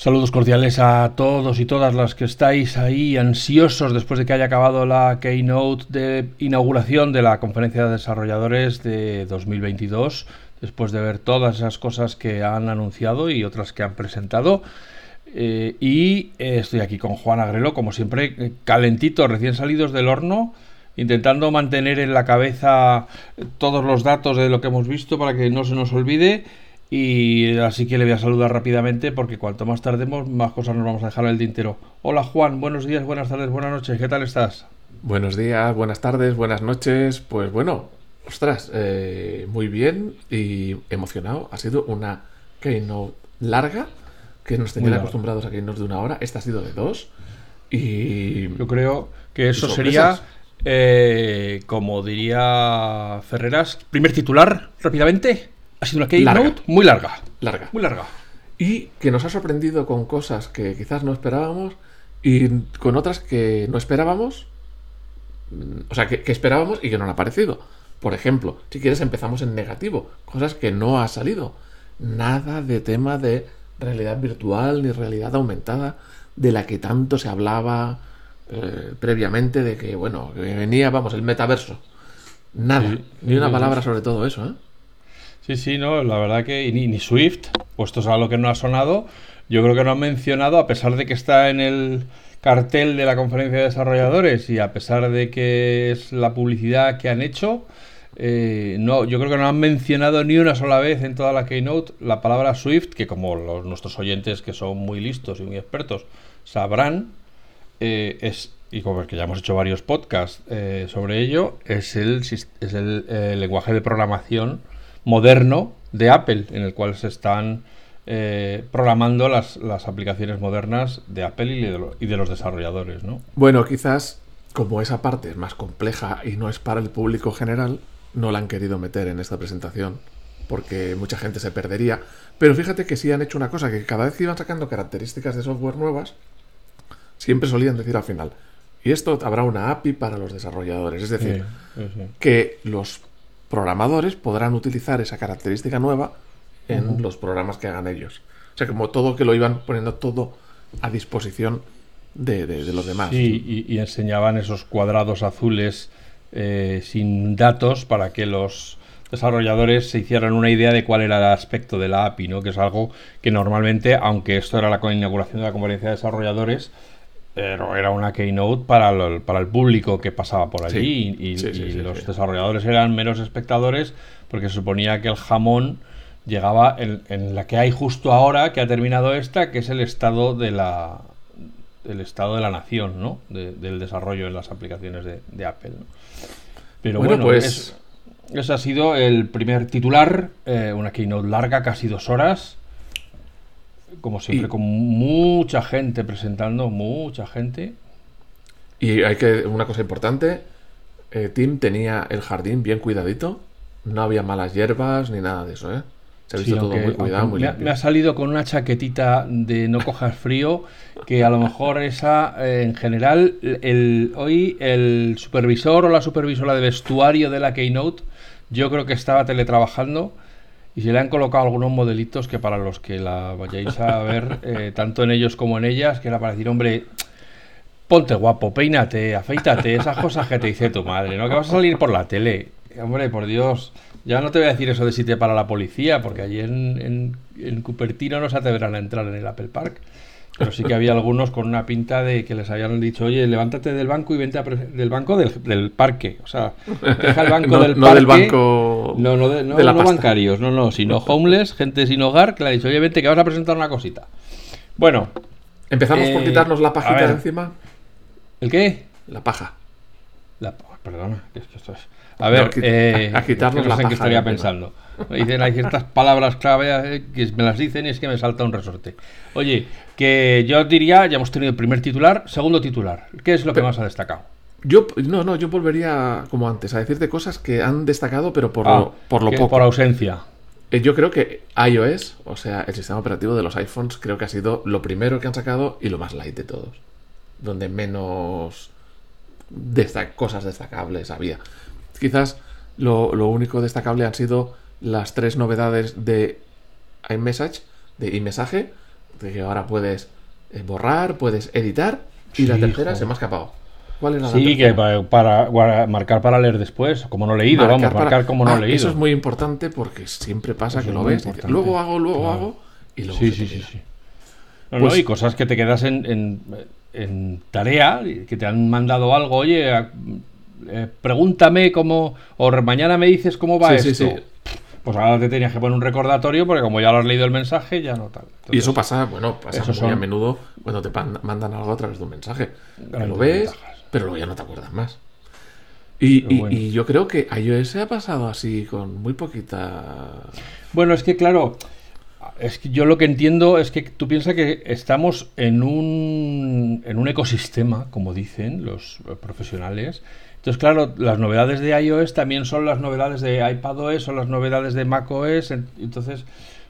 Saludos cordiales a todos y todas las que estáis ahí ansiosos después de que haya acabado la keynote de inauguración de la conferencia de desarrolladores de 2022, después de ver todas esas cosas que han anunciado y otras que han presentado. Eh, y eh, estoy aquí con Juan Agrelo, como siempre, eh, calentito, recién salidos del horno, intentando mantener en la cabeza todos los datos de lo que hemos visto para que no se nos olvide y así que le voy a saludar rápidamente porque cuanto más tardemos, más cosas nos vamos a dejar en el tintero. Hola Juan, buenos días, buenas tardes, buenas noches, ¿qué tal estás? Buenos días, buenas tardes, buenas noches. Pues bueno, ostras, eh, muy bien y emocionado. Ha sido una keynote larga, que nos tenían acostumbrados a keynote de una hora. Esta ha sido de dos. Y yo creo que eso sería, eh, como diría Ferreras, primer titular rápidamente. Ha sido una keynote muy larga. Larga. Muy larga. Y que nos ha sorprendido con cosas que quizás no esperábamos y con otras que no esperábamos. O sea, que, esperábamos y que no han aparecido. Por ejemplo, si quieres empezamos en negativo. Cosas que no ha salido. Nada de tema de realidad virtual ni realidad aumentada de la que tanto se hablaba eh, previamente de que, bueno, que venía, vamos, el metaverso. Nada, ni una palabra sobre todo eso, ¿eh? Sí, sí, no, la verdad que ni, ni Swift, puestos a lo que no ha sonado, yo creo que no han mencionado, a pesar de que está en el cartel de la conferencia de desarrolladores y a pesar de que es la publicidad que han hecho, eh, no, yo creo que no han mencionado ni una sola vez en toda la keynote la palabra Swift, que como los, nuestros oyentes que son muy listos y muy expertos sabrán, eh, es y como que ya hemos hecho varios podcasts eh, sobre ello, es el, es el lenguaje de programación moderno de Apple, en el cual se están eh, programando las, aplicaciones modernas de Apple y de, los desarrolladores, ¿no? Bueno, quizás como esa parte es más compleja y no es para el público general, no la han querido meter en esta presentación porque mucha gente se perdería. Pero fíjate que sí han hecho una cosa, que cada vez que iban sacando características de software nuevas, siempre solían decir al final, y esto habrá una API para los desarrolladores. Es decir, que los programadores podrán utilizar esa característica nueva en los programas que hagan ellos. O sea, como todo que lo iban poniendo todo a disposición de, los demás. Sí, y, enseñaban esos cuadrados azules eh, sin datos para que los desarrolladores se hicieran una idea de cuál era el aspecto de la API, ¿no? que es algo que normalmente, aunque esto era la inauguración de la conferencia de desarrolladores, pero era una keynote para el, para el público que pasaba por allí. Y, los desarrolladores eran meros espectadores porque se suponía que el jamón llegaba en, la que hay justo ahora que ha terminado esta que es el estado de la el estado de la nación ¿no? del desarrollo en las aplicaciones de, Apple pero bueno, pues ese ha sido el primer titular eh, una keynote larga casi dos horas como siempre, con mucha gente presentando, mucha gente. Y hay que, una cosa importante, eh, Tim tenía el jardín bien cuidadito, no había malas hierbas ni nada de eso, ¿eh? Se ha visto todo muy cuidado, muy me, me, ha salido con una chaquetita de no cojas frío, que a lo mejor esa, eh, en general, el, hoy el supervisor o la supervisora de vestuario de la Keynote, yo creo que estaba teletrabajando y se le han colocado algunos modelitos que para los que la vayáis a ver, eh, tanto en ellos como en ellas, que era para decir, hombre, ponte guapo, peínate, afeítate, esas cosas que te dice tu madre, ¿no? Que vas a salir por la tele. Hombre, por Dios, ya no te voy a decir eso de si te para la policía, porque allí en, en, en Cupertino no se atreverán a entrar en el Apple Park. Pero sí que había algunos con una pinta de que les habían dicho, oye, levántate del banco y vente del banco del, parque. O sea, deja el banco del parque. No del banco. No, no, de, no, bancarios, no, no, sino homeless, gente sin hogar, que le ha dicho, oye, vente que vas a presentar una cosita. Bueno. ¿Empezamos por eh, quitarnos la pajita de encima? ¿El qué? La paja. La, perdona, esto es. A ver, eh, a, quitarnos la paja. estaría pensando. Dicen, hay ciertas palabras clave eh, que me las dicen y es que me salta un resorte. Oye, que yo diría, ya hemos tenido el primer titular, segundo titular. ¿Qué es lo que más ha destacado? Yo, no, no, yo volvería como antes a decirte cosas que han destacado, pero por, lo, ah, por lo poco. Por ausencia. Eh, yo creo que iOS, o sea, el sistema operativo de los iPhones, creo que ha sido lo primero que han sacado y lo más light de todos. Donde menos cosas destacables había. Quizás lo, lo único destacable han sido las tres novedades de iMessage, de iMessage, de que ahora puedes eh, borrar, puedes editar y la tercera joder. se me ha escapado. ¿Cuál era la Sí, que para, marcar para leer después, como no leído, vamos, para- marcar como no Ah, leído. Eso es muy importante porque siempre pasa Eso que lo ves, luego hago, luego Claro. hago y luego Sí, se sí, sí, sí. No, Pues- no, y cosas que te quedas en, en- en tarea, que te han mandado algo, oye, a- eh, pregúntame cómo, o mañana me dices cómo va Sí, esto. sí. Pues ahora te tenías que poner un recordatorio porque como ya lo has leído el mensaje, ya no tal. Y eso pasa, bueno, pasa muy son- a menudo cuando te mandan algo a través de un mensaje. Que Grandes lo ves, ventajas. pero luego ya no te acuerdas más. Y, Pero y- bueno. y yo creo que iOS ha pasado así con muy poquita... Bueno, es que claro, es que yo lo que entiendo es que tú piensas que estamos en un, en un ecosistema, como dicen los profesionales. Entonces, claro, las novedades de iOS también son las novedades de iPadOS, son las novedades de macOS. en- Entonces,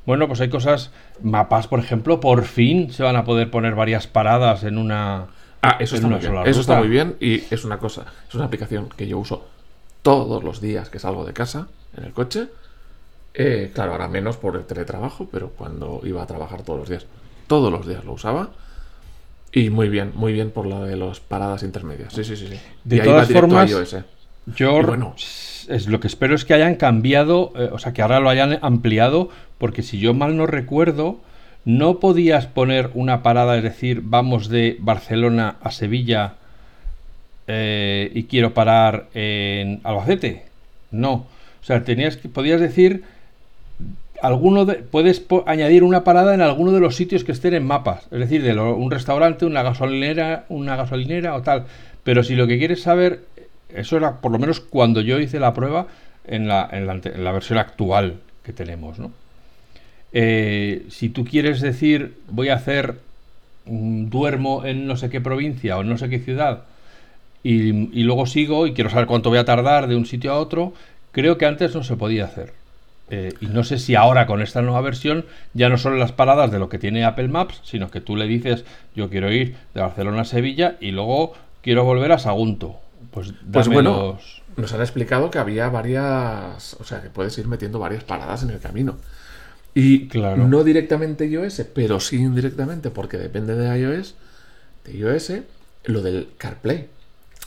bueno, pues hay cosas, mapas, por ejemplo, por fin se van a poder poner varias paradas en una... Ah, eso está muy bien. Eso está muy bien y es una cosa, es una aplicación que yo uso todos los días que salgo de casa en el coche. Eh, claro, ahora menos por el teletrabajo, pero cuando iba a trabajar todos los días, todos los días lo usaba. Y muy bien, muy bien por la de las paradas intermedias. Sí, sí, sí. sí. De y ahí todas va formas, iOS, eh. Yo bueno. es lo que espero es que hayan cambiado, eh, o sea, que ahora lo hayan ampliado, porque si yo mal no recuerdo, no podías poner una parada, es decir, vamos de Barcelona a Sevilla eh, y quiero parar en Albacete. No, o sea, tenías que podías decir alguno de, puedes añadir una parada en alguno de los sitios que estén en mapas, es decir, de un restaurante, una gasolinera, una gasolinera o tal. Pero si lo que quieres saber, eso era por lo menos cuando yo hice la prueba en la versión actual que tenemos, ¿no? Eh, si tú quieres decir voy a hacer mm, duermo en no sé qué provincia o en no sé qué ciudad y, y luego sigo y quiero saber cuánto voy a tardar de un sitio a otro, creo que antes no se podía hacer. Eh, y no sé si ahora con esta nueva versión ya no son las paradas de lo que tiene Apple Maps, sino que tú le dices yo quiero ir de Barcelona a Sevilla y luego quiero volver a Sagunto. Pues, Pues bueno, los- nos han explicado que había varias, o sea, que puedes ir metiendo varias paradas en el camino. Y Claro. no directamente iOS, pero sí indirectamente, porque depende de iOS, de iOS, lo del CarPlay.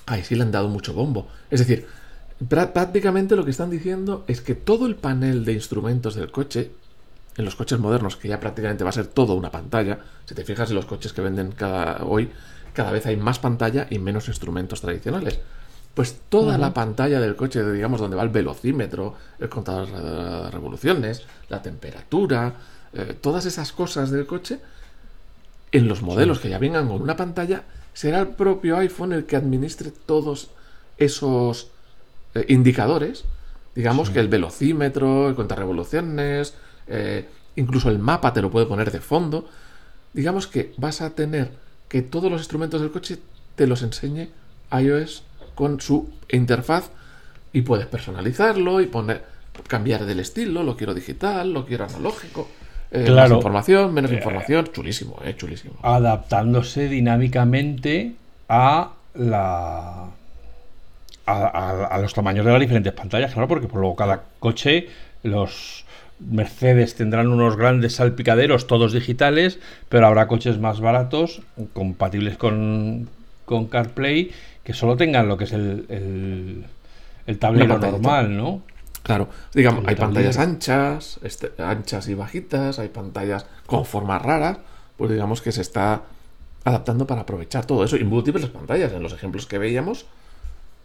Ahí sí le han dado mucho bombo. Es decir, prácticamente lo que están diciendo es que todo el panel de instrumentos del coche, en los coches modernos, que ya prácticamente va a ser todo una pantalla, si te fijas en los coches que venden cada hoy, cada vez hay más pantalla y menos instrumentos tradicionales. Pues toda la pantalla del coche, digamos, donde va el velocímetro, el contador de revoluciones, la temperatura, eh, todas esas cosas del coche, en los modelos que ya vengan con una pantalla, será el propio iPhone el que administre todos esos eh, indicadores. Digamos que el velocímetro, el contrarrevoluciones, eh, incluso el mapa te lo puede poner de fondo. Digamos que vas a tener que todos los instrumentos del coche te los enseñe iOS con su interfaz y puedes personalizarlo y poner cambiar del estilo, lo quiero digital, lo quiero analógico. eh, Claro. Más información, menos información. Chulísimo, eh, chulísimo. adaptándose dinámicamente a la a, a- a los tamaños de las diferentes pantallas, claro, porque por luego cada coche, los Mercedes tendrán unos grandes salpicaderos, todos digitales, pero habrá coches más baratos, compatibles con, con CarPlay, que solo tengan lo que es el, el, el tablero normal, ¿no? Claro, digamos, El hay tablero. pantallas anchas, este, anchas y bajitas, hay pantallas con formas raras, pues digamos que se está adaptando para aprovechar todo eso y múltiples pantallas. En los ejemplos que veíamos,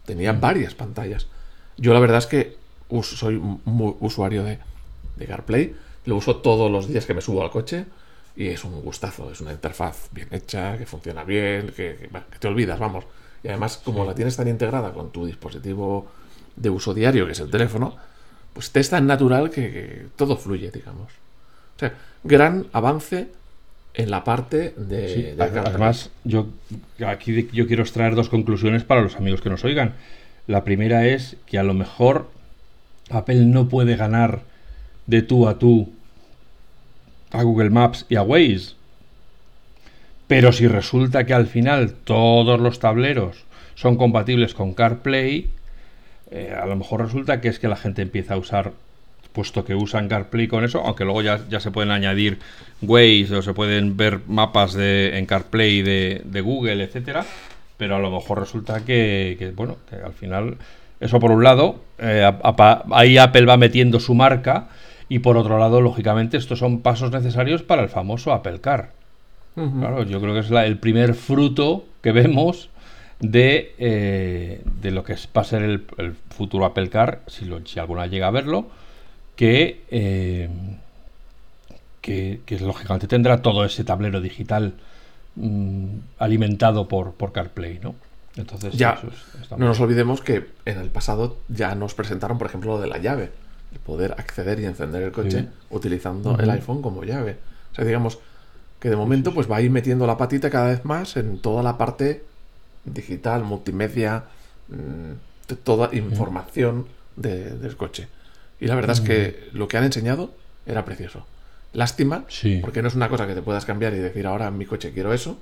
tenía varias pantallas. Yo la verdad es que soy muy usuario de, de CarPlay, lo uso todos los días que me subo al coche y es un gustazo, es una interfaz bien hecha, que funciona bien, que, que te olvidas, vamos. Y además, como la tienes tan integrada con tu dispositivo de uso diario, que es el teléfono, pues te es tan natural que, que todo fluye, digamos. O sea, gran avance en la parte de, Sí, de además, yo aquí yo quiero extraer dos conclusiones para los amigos que nos oigan. La primera es que a lo mejor Apple no puede ganar de tú a tú a Google Maps y a Waze. Pero si resulta que al final todos los tableros son compatibles con CarPlay, eh, a lo mejor resulta que es que la gente empieza a usar puesto que usan CarPlay con eso, aunque luego ya, ya se pueden añadir Waze o se pueden ver mapas de, en CarPlay de, de Google, etcétera, pero a lo mejor resulta que, que, bueno, que al final, eso por un lado, eh, a- a- ahí Apple va metiendo su marca, y por otro lado, lógicamente, estos son pasos necesarios para el famoso Apple Car. Claro, yo creo que es la- el primer fruto que vemos de, eh, de lo que va a ser el, el futuro Apple Car, si, lo- si alguna llega a verlo, que, eh, que, que lógicamente tendrá todo ese tablero digital mm, alimentado por, por CarPlay, ¿no? Entonces, Ya, eso es- No nos olvidemos que en el pasado ya nos presentaron, por ejemplo, lo de la llave. El poder acceder y encender el coche Sí. utilizando el iPhone como llave. O sea, digamos que de momento pues va a ir metiendo la patita cada vez más en toda la parte digital, multimedia, mm, toda información de- del coche. Y la verdad es que lo que han enseñado era precioso. Lástima, Sí. porque no es una cosa que te puedas cambiar y decir ahora en mi coche quiero eso.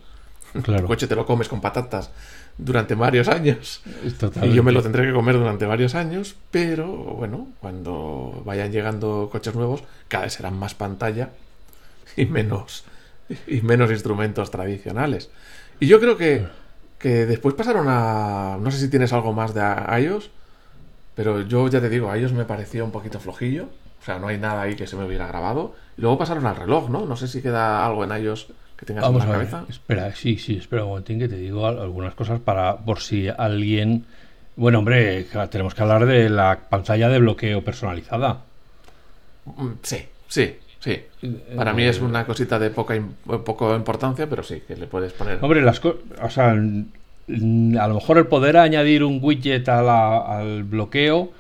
El coche te lo comes con patatas durante varios años. Y yo me lo tendré que comer durante varios años, pero bueno, cuando vayan llegando coches nuevos, cada vez serán más pantalla y menos, y menos instrumentos tradicionales. Y yo creo que, que después pasaron a... No sé si tienes algo más de iOS, pero yo ya te digo, iOS me pareció un poquito flojillo. O sea, no hay nada ahí que se me hubiera grabado. Y luego pasaron al reloj, ¿no? No sé si queda algo en iOS que tengas Vamos en la a ver, cabeza. espera, sí, sí, espera un momentín que te digo al- algunas cosas para por si alguien... Bueno, hombre, tenemos que hablar de la pantalla de bloqueo personalizada. Mm, Sí, sí, sí. Para mí es una cosita de poca poco importancia, pero sí, que le puedes poner. Hombre, las cosas... O sea, a lo mejor el poder añadir un widget al bloqueo,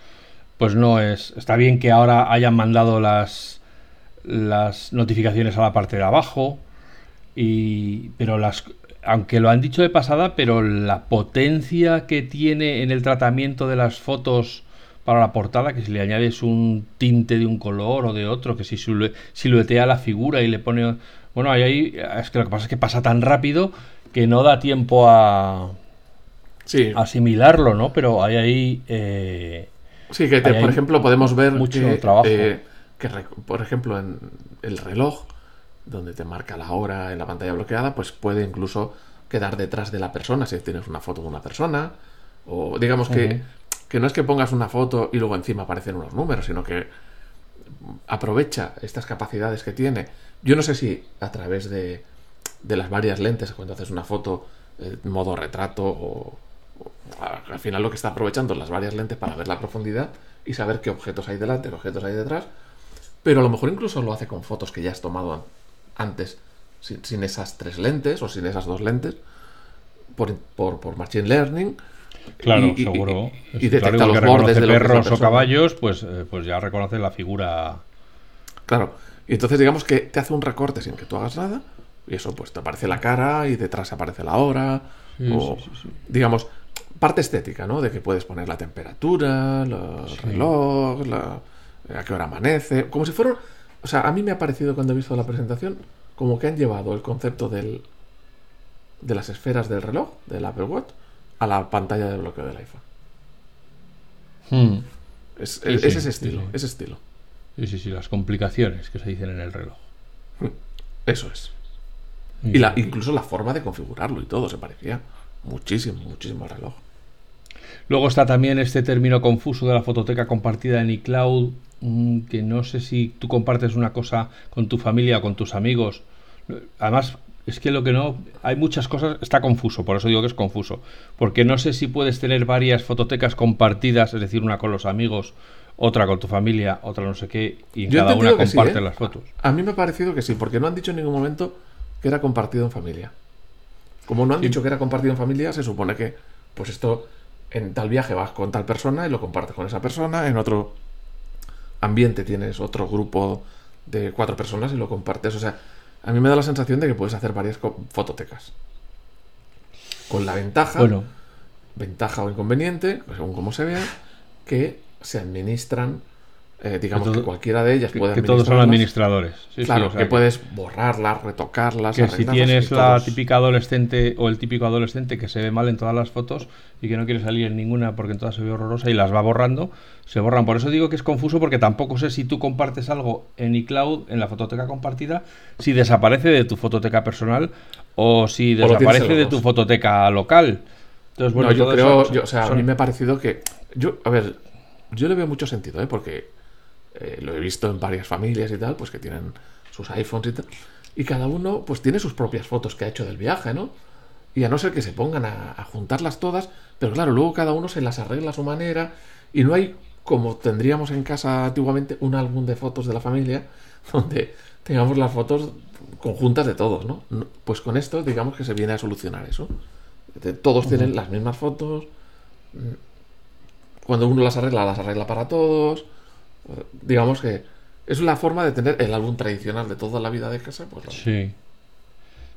pues no es... Está bien que ahora hayan mandado las, las notificaciones a la parte de abajo, y, pero las... Aunque lo han dicho de pasada, pero la potencia que tiene en el tratamiento de las fotos para la portada, que si le añades un tinte de un color o de otro, que si silue- siluetea la figura y le pone... Bueno, ahí es que lo que pasa es que pasa tan rápido que no da tiempo a Sí, asimilarlo, ¿no? Pero hay ahí... eh, sí que te- por ejemplo podemos ver mucho que, trabajo. eh, que por ejemplo en el reloj, donde te marca la hora en la pantalla bloqueada, pues puede incluso quedar detrás de la persona si tienes una foto de una persona. O digamos que, que no es que pongas una foto y luego encima aparecen unos números, sino que aprovecha estas capacidades que tiene. Yo no sé si a través de, de las varias lentes, cuando haces una foto eh, en modo retrato o, al final lo que está aprovechando las varias lentes para ver la profundidad y saber qué objetos hay delante, qué objetos hay detrás. Pero a lo mejor incluso lo hace con fotos que ya has tomado an- antes, sin, sin esas tres lentes o sin esas dos lentes, por, por, por Machine Learning. claro, Y- seguro. y- y claro, detecta los bordes de lo que es la perros o caballos, pues, eh, pues ya reconoce la figura... Claro. Y entonces digamos que te hace un recorte sin que tú hagas nada. Y eso pues te aparece la cara y detrás aparece la hora. Sí, o, sí, sí, sí. digamos, parte estética, ¿no? De que puedes poner la temperatura, los reloj, la- a qué hora amanece. Como si fuera... O sea, a mí me ha parecido cuando he visto la presentación como que han llevado el concepto del, de las esferas del reloj, del Apple Watch, a la pantalla de bloqueo del iPhone. Hmm. Es, es ese estilo, ese estilo. Sí, sí, sí, las complicaciones que se dicen en el reloj. Eso es. Y la, incluso la forma de configurarlo y todo se parecía muchísimo, muchísimo al reloj. Luego está también este término confuso de la fototeca compartida en iCloud, mm, que no sé si tú compartes una cosa con tu familia o con tus amigos. Además, es que lo que no... Hay muchas cosas... Está confuso, por eso digo que es confuso. Porque no sé si puedes tener varias fototecas compartidas, es decir, una con los amigos, otra con tu familia, otra no sé qué, y Yo cada una sí, comparten ¿eh? las fotos. A mí me ha parecido que sí, porque no han dicho en ningún momento que era compartido en familia. Como no han Sí. dicho que era compartido en familia, se supone que, pues esto, en tal viaje vas con tal persona y lo compartes con esa persona, en otro ambiente tienes otro grupo de cuatro personas y lo compartes. O sea, a mí me da la sensación de que puedes hacer varias fototecas. Con la ventaja, Bueno, ventaja o inconveniente, según como se vea, que se administran eh, digamos Que cualquiera de ellas puede que todos son administradores. Sí, sí, claro, o sea que puedes borrarlas, retocarlas, que si tienes la todos- típica adolescente o el típico adolescente que se ve mal en todas las fotos y que no quiere salir en ninguna porque en todas se ve horrorosa y las va borrando, se borran. Por eso digo que es confuso porque tampoco sé si tú compartes algo en iCloud, en la fototeca compartida, si desaparece de tu fototeca personal o si desaparece de tu fototeca local. Entonces, bueno, no, yo creo, yo- o sea, a mí me ha parecido que. Yo, a ver, yo le veo mucho sentido, ¿eh? Porque eh, lo he visto en varias familias y tal, pues que tienen sus iPhones y tal. Y cada uno, pues tiene sus propias fotos que ha hecho del viaje, ¿no? Y a no ser que se pongan a, a juntarlas todas, pero claro, luego cada uno se las arregla a su manera. Y no hay, como tendríamos en casa antiguamente, un álbum de fotos de la familia, donde tengamos las fotos conjuntas de todos, ¿no? Pues con esto, digamos que se viene a solucionar eso. Todos tienen las mismas fotos. Cuando uno las arregla, las arregla para todos. Digamos que es la forma de tener el álbum tradicional de toda la vida de casa. Pues Sí.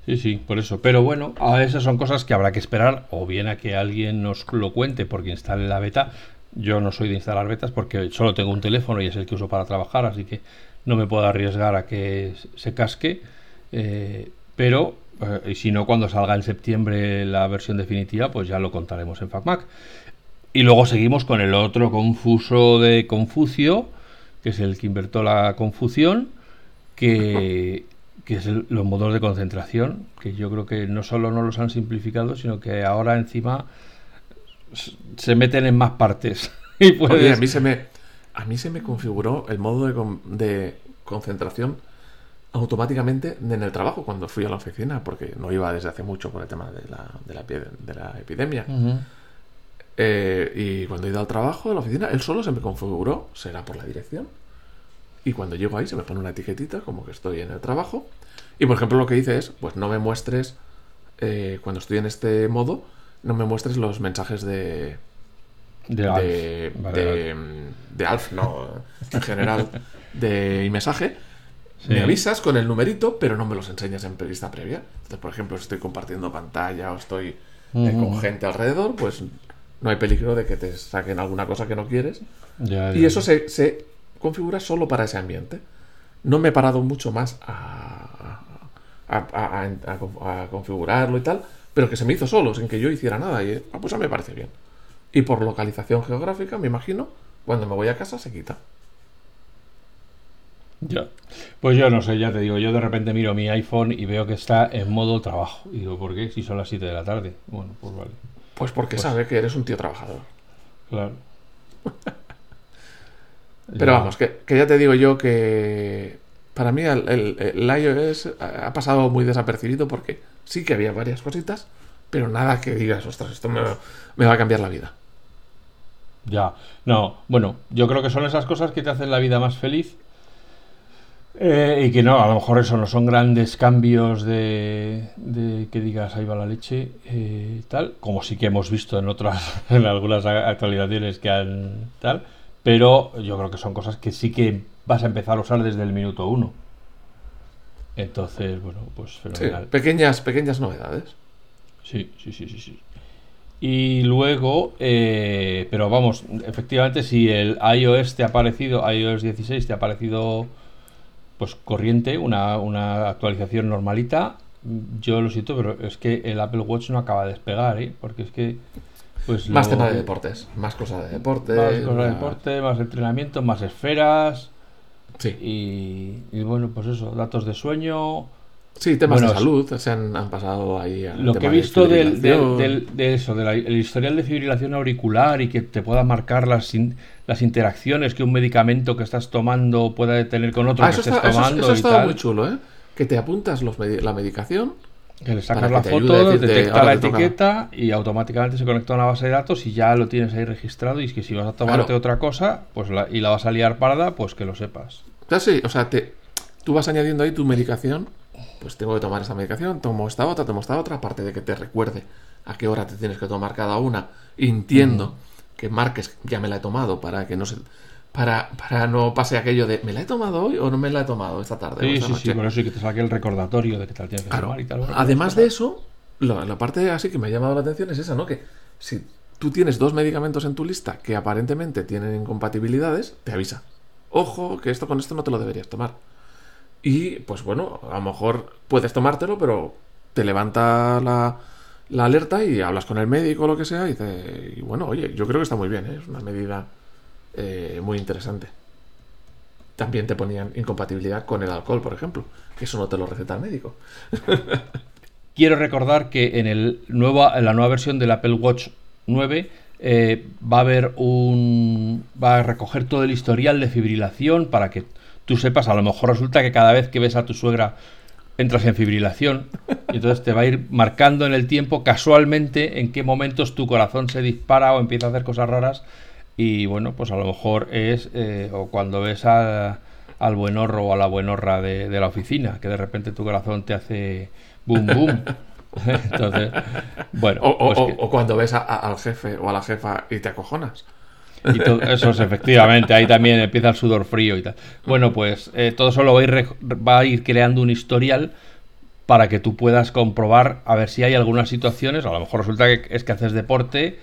Sí, sí, por eso. Pero bueno, a esas son cosas que habrá que esperar o bien a que alguien nos lo cuente porque instale la beta. Yo no soy de instalar betas porque solo tengo un teléfono y es el que uso para trabajar, así que no me puedo arriesgar a que se casque. Eh, pero, eh, si no, cuando salga en septiembre la versión definitiva, pues ya lo contaremos en FacMac. Y luego seguimos con el otro confuso de Confucio, que es el que invertó la confusión, que, que es el- los modos de concentración, que yo creo que no solo no los han simplificado, sino que ahora encima se meten en más partes. y puedes- Oye, a mí se me, a mí se me configuró el modo de, con- de concentración automáticamente en el trabajo cuando fui a la oficina, porque no iba desde hace mucho por el tema de la, de la, de la epidemia. Eh, y cuando he ido al trabajo, a la oficina, él solo se me configuró, será por la dirección. Y cuando llego ahí se me pone una etiquetita como que estoy en el trabajo. Y por ejemplo lo que dice es, pues no me muestres, eh, cuando estoy en este modo, no me muestres los mensajes de, De de, Alf. Vale, de, vale. de Alf, no, en general, de mensaje. Sí. Me avisas con el numerito, pero no me los enseñas en vista previa. Entonces, por ejemplo, si estoy compartiendo pantalla o estoy eh, con gente alrededor, pues no hay peligro de que te saquen alguna cosa que no quieres. Ya, Y eso se, se configura solo para ese ambiente. No me he parado mucho más a, a, a- configurarlo y tal, pero que se me hizo solo, sin que yo hiciera nada. Y ah, pues a mí me parece bien. Y por localización geográfica, me imagino, cuando me voy a casa se quita. Ya. Pues yo no sé, ya te digo, yo de repente miro mi iPhone y veo que está en modo trabajo. Y digo, ¿por qué? Si son las 7 de la tarde. Bueno, pues vale. Pues porque Pues- sabe que eres un tío trabajador. Claro. Pero vamos, que, que ya te digo yo que para mí el, el- el iOS ha ha pasado muy desapercibido porque sí que había varias cositas, pero nada que digas, ostras, esto me, me va a cambiar la vida. Ya, no, bueno, yo creo que son esas cosas que te hacen la vida más feliz. Eh, y que no, a lo mejor eso no son grandes cambios de, de que digas ahí va la leche, eh, tal, como sí que hemos visto en otras, en algunas actualizaciones que han tal, pero yo creo que son cosas que sí que vas a empezar a usar desde el minuto uno. Entonces, bueno, pues Sí, fenomenal. pequeñas, pequeñas novedades. Sí, sí, sí, sí, sí. Y luego, eh, pero vamos, efectivamente, si el iOS te ha parecido, iOS 16 te ha parecido, pues corriente, una, una actualización normalita, yo lo siento, pero es que el Apple Watch no acaba de despegar, ¿eh? Porque es que, pues Más lo- tema de deportes, más cosas de deporte. más cosas de deporte, más entrenamiento, más esferas Sí. y, y bueno, pues eso, datos de sueño. Sí, temas Bueno, de salud se han, han pasado ahí. Lo que he tema de visto del, del- del- de eso, de la- el historial de fibrilación auricular y que te pueda marcar las, in- las interacciones que un medicamento que estás tomando pueda tener con otro Ah, que estés está, tomando eso y tal, muy chulo, ¿eh? Que te apuntas los la medicación. que le sacas la foto, decirte, detecta la toca. etiqueta y automáticamente se conecta a una base de datos y ya lo tienes ahí registrado y es que si vas a tomarte Claro. otra cosa pues la- y la vas a liar parda, pues que lo sepas. Ya sí, o sea, te, tú vas añadiendo ahí tu medicación. Pues tengo que tomar esta medicación, tomo esta otra, tomo esta otra, aparte de que te recuerde a qué hora te tienes que tomar cada una. Entiendo que marques, ya me la he tomado, para que no se. Para, para no pase aquello de ¿me la he tomado hoy o no me la he tomado esta tarde? Sí, esta sí, noche?". sí, por eso y que te saque el recordatorio de que te la tienes que Claro. tomar y tal. bueno, Además pues, de eso, la, la parte así que me ha llamado la atención es esa, ¿no? Que si tú tienes dos medicamentos en tu lista que aparentemente tienen incompatibilidades, te avisa. ojo, que esto con esto no te lo deberías tomar. Y pues bueno, a lo mejor puedes tomártelo, pero te levanta la, la alerta y hablas con el médico o lo que sea y dice, y bueno, oye, yo creo que está muy bien, ¿eh? es una medida eh, muy interesante. También te ponían incompatibilidad con el alcohol, por ejemplo, que eso no te lo receta el médico. Quiero recordar que en, el nueva, en la nueva versión del Apple Watch 9 eh, va a haber un. va a recoger todo el historial de fibrilación para que tú sepas. A lo mejor resulta que cada vez que ves a tu suegra entras en fibrilación y entonces te va a ir marcando en el tiempo casualmente en qué momentos tu corazón se dispara o empieza a hacer cosas raras y bueno, pues a lo mejor es eh, o cuando ves al buenorro o a la buenorra de, de, la oficina, que de repente tu corazón te hace boom boom. Entonces, bueno. O, pues o- que- o cuando ves a- a- al jefe o a la jefa y te acojonas. Y todo eso es efectivamente, ahí también empieza el sudor frío y tal. Bueno, pues eh, todo eso lo va a, ir, re- va a ir creando un historial para que tú puedas comprobar a ver si hay algunas situaciones, a lo mejor resulta que es que haces deporte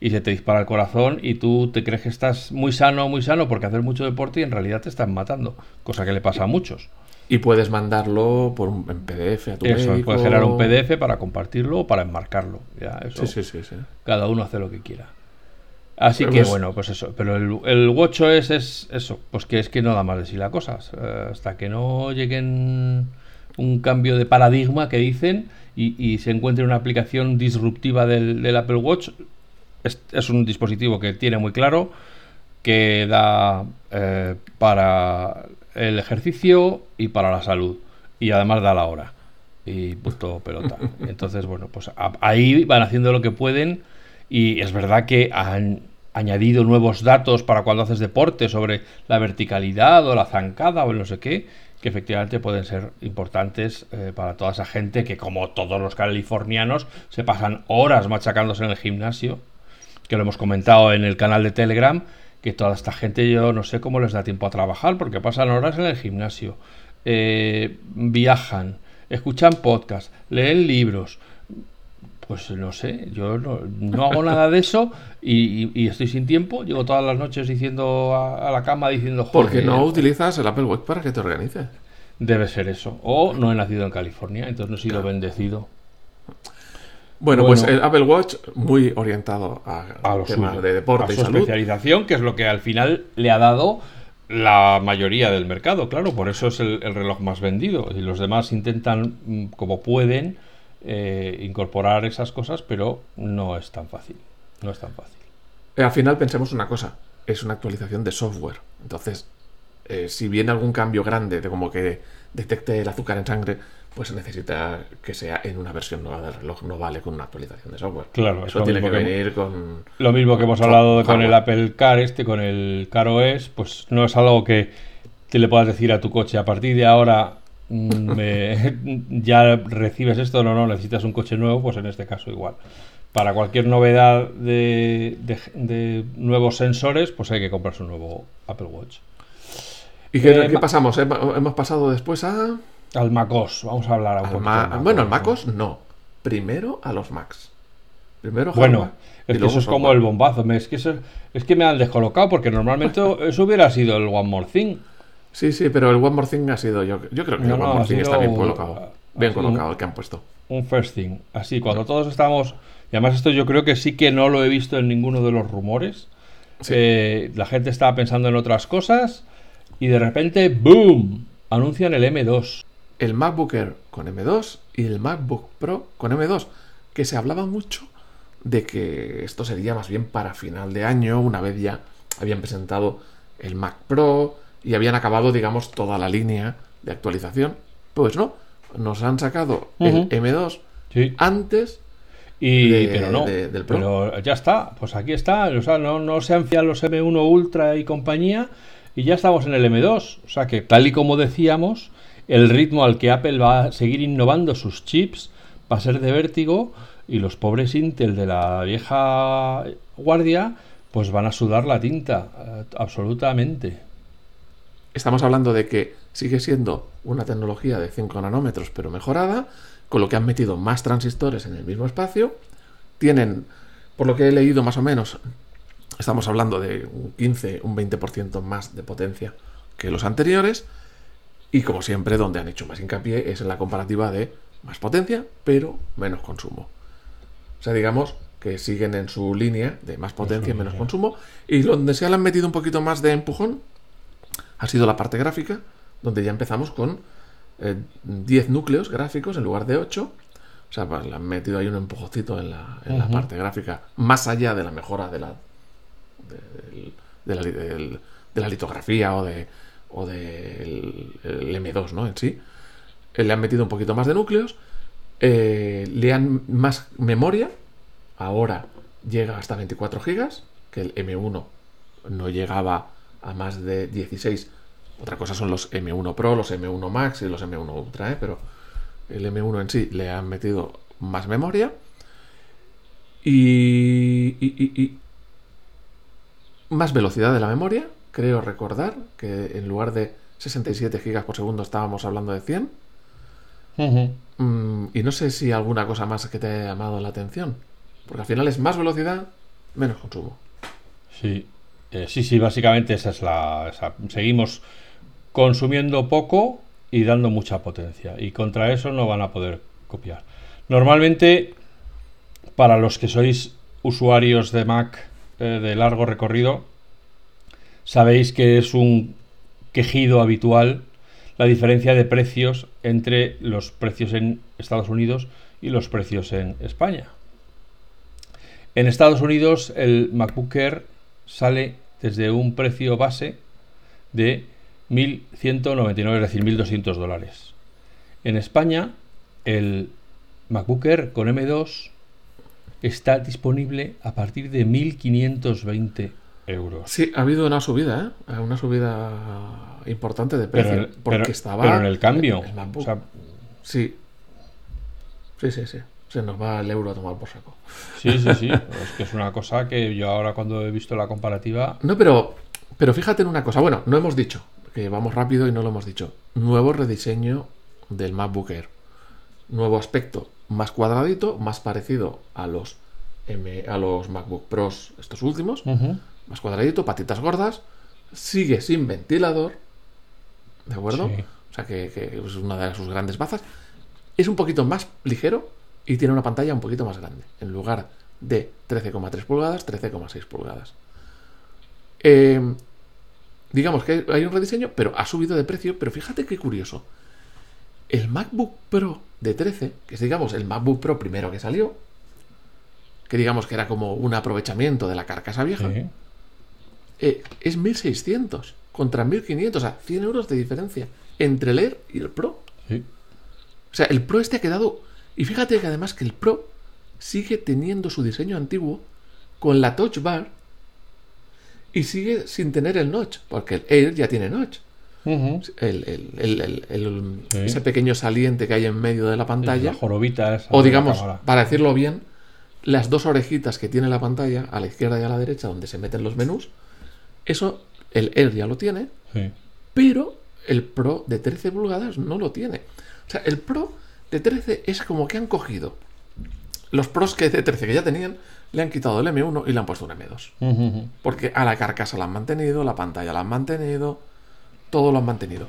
y se te dispara el corazón y tú te crees que estás muy sano, muy sano porque haces mucho deporte y en realidad te están matando, cosa que le pasa a muchos. Y puedes mandarlo por un, en PDF a tu Eso, médico. puedes generar un PDF para compartirlo o para enmarcarlo. Ya, eso, Sí, sí, sí, sí. cada uno hace lo que quiera. Así Pero que bueno, pues eso. Pero el, el WatchOS es eso, pues que es que no da más de sí la cosa. Eh, hasta que no lleguen un cambio de paradigma que dicen y, y se encuentre una aplicación disruptiva del, del Apple Watch, es, es un dispositivo que tiene muy claro que da eh, para el ejercicio y para la salud. Y además da la hora. Y punto pelota. Entonces, bueno, pues a- ahí van haciendo lo que pueden. Y es verdad que han añadido nuevos datos para cuando haces deporte sobre la verticalidad o la zancada o no sé qué, que efectivamente pueden ser importantes eh, para toda esa gente que, como todos los californianos, se pasan horas machacándose en el gimnasio que lo hemos comentado en el canal de Telegram, que toda esta gente yo no sé cómo les da tiempo a trabajar, porque pasan horas en el gimnasio, eh, viajan, escuchan podcasts, leen libros. Pues no sé, yo no, no hago nada de eso y, y- y estoy sin tiempo. Llego todas las noches diciendo a, a la cama diciendo, Porque "Joder, no utilizas el Apple Watch para que te organices. debe ser eso. O no he nacido en California, entonces no he sido bendecido. Bueno, Bueno. pues el Apple Watch muy orientado a, a lo temas suyo, de deporte a y su salud. especialización, que es lo que al final le ha dado la mayoría del mercado, claro, por eso es el, el reloj más vendido. Y los demás intentan, mm, como pueden, eh, incorporar esas cosas, pero no es tan fácil. No es tan fácil. Eh, al final pensemos una cosa, es una actualización de software. Entonces, eh, si viene algún cambio grande de como que detecte el azúcar en sangre, pues necesita que sea en una versión nueva del reloj, no vale con una actualización de software. Claro, es eso tiene que venir con... Lo mismo que hemos hablado con el. Apple Car este, con el Car OS, pues no es algo que, que le puedas decir a tu coche, a partir de ahora me- ya recibes esto, no, no, necesitas un coche nuevo, pues en este caso igual. Para cualquier novedad de, de- de nuevos sensores, pues hay que comprarse un nuevo Apple Watch. ¿Y qué, Eh, qué pasamos? Hem- Hemos pasado después a... Al MacOS, vamos a hablar de Bueno, al MacOS no. Primero a los Macs. Primero Bueno, hardware es que eso es como el bombazo. Es que, eso- es que me han descolocado porque normalmente eso hubiera sido el One More Thing. Sí, sí, pero el One More Thing ha sido... Yo, yo creo que No, el no, One More Thing está bien colocado. Bien colocado el que han puesto. un first thing. Así, cuando todos estamos. Y además, esto yo creo que sí que no lo he visto en ninguno de los rumores. Sí. Eh, la gente estaba pensando en otras cosas y de repente, ¡boom! Anuncian el M2. el MacBook Air con M2 y el MacBook Pro con M2, que se hablaba mucho de que esto sería más bien para final de año, una vez ya habían presentado el Mac Pro y habían acabado, digamos, toda la línea de actualización. Pues no, nos han sacado el M2 Sí. antes. Y, de- pero no. de- del Pro. pero ya está. Pues aquí está. O sea, no, no se han fiado los M1 Ultra y compañía. Y ya estamos en el M2. O sea que, tal y como decíamos, el ritmo al que Apple va a seguir innovando sus chips va a ser de vértigo. Y los pobres Intel de la vieja guardia, pues van a sudar la tinta. eh, absolutamente. Estamos hablando de que sigue siendo una tecnología de 5 nanómetros, pero mejorada, con lo que han metido más transistores en el mismo espacio. Tienen, por lo que he leído más o menos, Estamos hablando de un 15, un 20% más de potencia que los anteriores. Y como siempre, donde han hecho más hincapié es en la comparativa de más potencia, pero menos consumo. O sea, digamos que siguen en su línea de más potencia y menos consumo. Y donde se han metido un poquito más de empujón ha sido la parte gráfica, donde ya empezamos con 10 eh, núcleos gráficos en lugar de 8. O sea, pues, le han metido ahí un empujoncito en la, en la parte gráfica, más allá de la mejora de la, de, la, de la litografía o de o del M2, ¿no? En sí. Eh, le han metido un poquito más de núcleos. Eh, le han más memoria. Ahora llega hasta 24 GB. Que el M1 no llegaba a más de 16. Otra cosa son los M1 Pro, los M1 Max y los M1 Ultra, ¿eh? pero el M1 en sí le han metido más memoria. Y, y, más velocidad de la memoria, creo recordar que en lugar de 67 gigas por segundo estábamos hablando de 100. Mm, y no sé si alguna cosa más que te haya llamado la atención. Porque al final es más velocidad, menos consumo. Sí, eh, sí, sí, básicamente esa es la... seguimos consumiendo poco y dando mucha potencia. Y contra eso no van a poder copiar. Normalmente, para los que sois usuarios de Mac eh, de largo recorrido, sabéis que es un quejido habitual la diferencia de precios entre los precios en Estados Unidos y los precios en España. En Estados Unidos el MacBook Air sale desde un precio base de 1.199, es decir, 1.200 dólares. En España el MacBook Air con M2 está disponible a partir de 1.520 euros. Sí, ha habido una subida, ¿eh? Una subida importante de precio. porque estaba. Pero en el cambio. sí. Sí, sí, sí. Se nos va el euro a tomar por saco. Sí, sí, sí. es que es una cosa que yo ahora cuando he visto la comparativa. No, pero. Pero fíjate en una cosa. Bueno, no hemos dicho. Que vamos rápido y no lo hemos dicho. Nuevo rediseño del MacBook Air. Nuevo aspecto. Más cuadradito, más parecido a los a los MacBook Pros estos últimos más cuadradito, patitas gordas, sigue sin ventilador, ¿de acuerdo? O sea que, es una de sus grandes bazas. Es un poquito más ligero y tiene una pantalla un poquito más grande. En lugar de 13,3 pulgadas, 13,6 pulgadas. Em, digamos que hay un rediseño, pero ha subido de precio. Pero fíjate qué curioso. El MacBook Pro de 13, que es digamos el MacBook Pro primero que salió, que digamos que era como un aprovechamiento de la carcasa vieja, eh, es 1600 contra 1500, o sea, 100 euros de diferencia entre el Air y el Pro. O sea, el Pro este ha quedado. Y fíjate que además que el Pro sigue teniendo su diseño antiguo con la Touch Bar y sigue sin tener el notch, porque el Air ya tiene notch. Ese pequeño saliente que hay en medio de la pantalla. o digamos, para decirlo bien, las dos orejitas que tiene la pantalla, a la izquierda y a la derecha, donde se meten los menús, eso el Air ya lo tiene, pero el Pro de 13 pulgadas no lo tiene. O sea, el Pro de 13 es como que han cogido los Pros que de 13 que ya tenían, le han quitado el M1 y le han puesto un M2. Porque a la carcasa la han mantenido, la pantalla la han mantenido, todo lo han mantenido.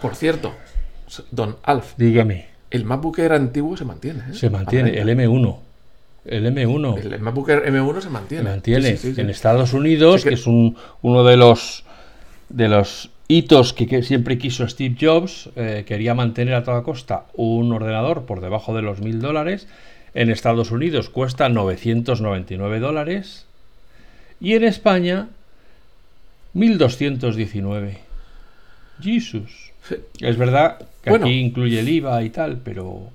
Por cierto, Don Alf. Dígame. El MacBook Air antiguo se mantiene. ¿eh? Se mantiene, el M1. El M1. El MacBook Air M1 se mantiene. mantiene. en Estados Unidos, que... es un, uno de los de los hitos que, siempre quiso Steve Jobs, eh, quería mantener a toda costa un ordenador por debajo de los mil dólares. En Estados Unidos cuesta 999 dólares. Y en España, 1219. Jesus. Es verdad que aquí incluye el IVA y tal, pero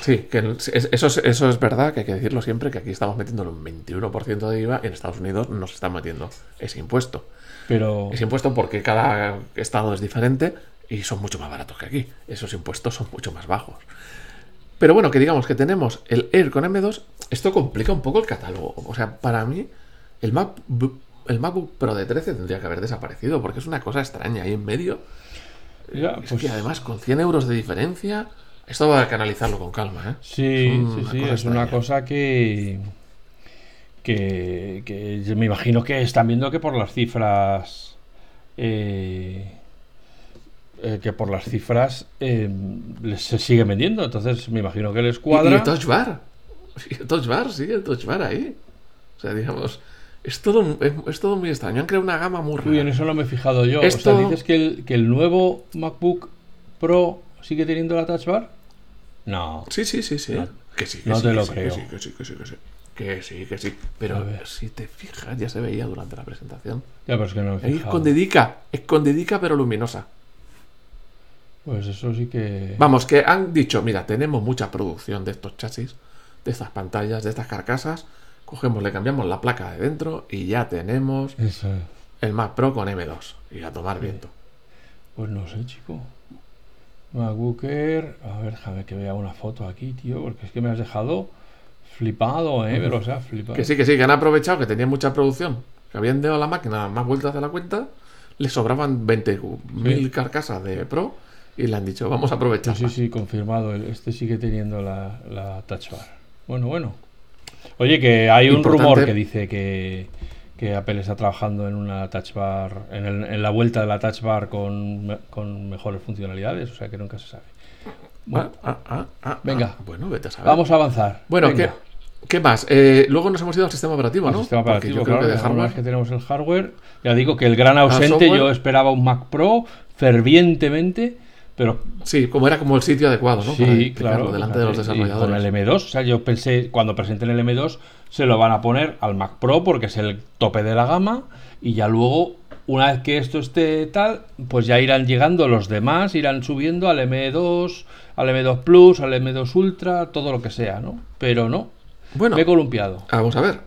Sí, que eso, es, eso es verdad, que hay que decirlo siempre, que aquí estamos metiendo un 21% de IVA y en Estados Unidos nos están metiendo ese impuesto. Pero... Ese impuesto porque cada estado es diferente y son mucho más baratos que aquí. Esos impuestos son mucho más bajos. Pero bueno, que digamos que tenemos el Air con M2, esto complica un poco el catálogo. O sea, para mí, el, Mac, el MacBook Pro de 13 tendría que haber desaparecido porque es una cosa extraña ahí en medio. Ya, pues... además, con 100 euros de diferencia esto va a canalizarlo con calma, ¿eh? Sí, sí, sí, es una cosa que, que, me imagino que están viendo que por las cifras eh, eh, que por las cifras eh, les- se sigue vendiendo entonces me imagino que les Y, y cuadra el Touch Bar. El Touch Bar, sí, el Touch Bar ahí. O sea, digamos, es todo, es, es todo muy extraño. Han creado una gama muy Muy bien, rara. eso no me he fijado yo. O Esto- sea, dices que el, que el nuevo MacBook Pro sigue teniendo la Touch Bar. No. Sí, sí, sí, sí. No- que sí, que no sí, te que lo sí, creo. Que sí, que sí, que sí, que sí. Que sí, que sí. Pero A ver. si te fijas, ya se veía durante la presentación. Ya, pero es que no me he escondidica, escondidica pero luminosa. Pues eso sí que. Vamos, que han dicho, mira, tenemos mucha producción de estos chasis, de estas pantallas, de estas carcasas. Cogemos, le cambiamos la placa de dentro y ya tenemos Eso. el Mac Pro con M2. Y a tomar viento. Pues no sé, chico. MacBook Air. A ver, déjame que vea una foto aquí, tío. Porque es que me has dejado flipado, ¿eh? Pero, o sea, flipado. Que sí, que sí, que han aprovechado que tenían mucha producción. Que habían dado a la máquina más vueltas de la cuenta. Le sobraban 20.000 Sí. carcasas de Pro. Y le han dicho, vamos a aprovechar. sí, sí, confirmado. Este sigue teniendo la, la Touch Bar. Bueno, bueno. Oye, que hay un Importante- rumor que dice que, que Apple está trabajando en una Touch Bar, en, el- en la vuelta de la Touch Bar con, con mejores funcionalidades, o sea que nunca se sabe. Bueno, Ah, ah, ah, Venga. Bueno, vete a saber. vamos a avanzar. Bueno, ¿qué, Venga. qué más? Eh, luego nos hemos ido al sistema operativo, Al ¿no? sistema operativo, yo creo claro, que de hardware... que tenemos el hardware. Ya digo que el gran ausente, software. yo esperaba un Mac Pro fervientemente, pero Sí, como era como el sitio adecuado, ¿no? Sí, claro. delante de los desarrolladores. Con el M2, o sea, yo pensé, cuando presenten el M2, se lo van a poner al Mac Pro porque es el tope de la gama y ya luego, una vez que esto esté tal, pues ya irán llegando los demás, irán subiendo al M2, al M2 Plus, al M2 Ultra, todo lo que sea, ¿no? Pero no, Bueno, me he columpiado. vamos a ver.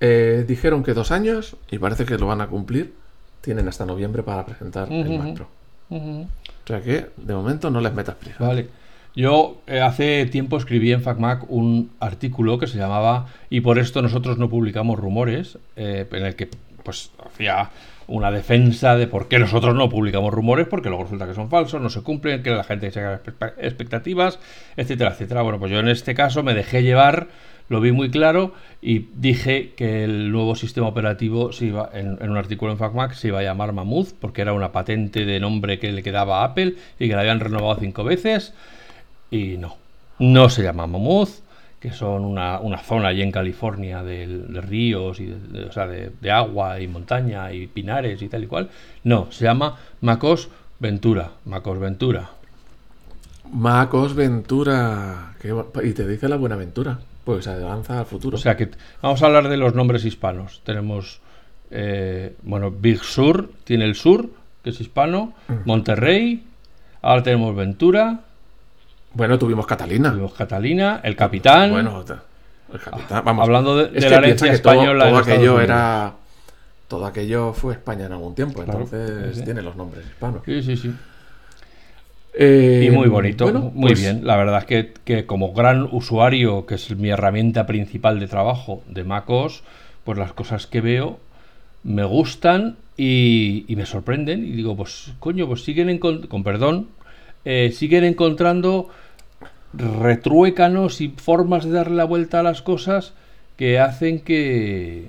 Eh, dijeron que dos años y parece que lo van a cumplir. Tienen hasta noviembre para presentar el. Mac Pro. O sea que, de momento, no les metas prisa. Vale. Yo eh, hace tiempo escribí en FacMac un artículo que se llamaba Y por esto nosotros no publicamos rumores, eh, en el que pues hacía una defensa de por qué nosotros no publicamos rumores, porque luego resulta que son falsos, no se cumplen, que la gente se haga expect- expectativas, etcétera, etcétera. Bueno, pues yo en este caso me dejé llevar, lo vi muy claro y dije que el nuevo sistema operativo iba, en, un artículo en FacMac se iba a llamar Mammoth, porque era una patente de nombre que le quedaba a Apple y que la habían renovado cinco veces. Y no, no se llama Mammoth, que son una, una zona allí en California de, ríos y de, o sea, de, agua y montaña y pinares y tal y cual. No, se llama Macos Ventura. Macos Ventura. Macos Ventura. Y te dice la buena aventura. Pues avanza al futuro. O sea que vamos a hablar de los nombres hispanos. Tenemos, eh, bueno, Big Sur, tiene el sur, que es hispano, Monterrey, ahora tenemos Ventura, bueno, tuvimos Catalina. tenemos Catalina, el capitán. Bueno, el capitán. Vamos, hablando de- es de que la herencia que todo- española Todo, Estados aquello Unidos. era. Todo aquello fue España en algún tiempo, Claro, entonces tiene los nombres hispanos. Sí, sí, sí. Eh, Y muy bonito, bueno, muy pues, bien. La verdad es que, que como gran usuario, que es mi herramienta principal de trabajo de MacOS, pues las cosas que veo me gustan y, y me sorprenden. Y digo, pues coño, pues siguen con perdón, eh, siguen encontrando retruécanos y formas de darle la vuelta a las cosas que hacen que,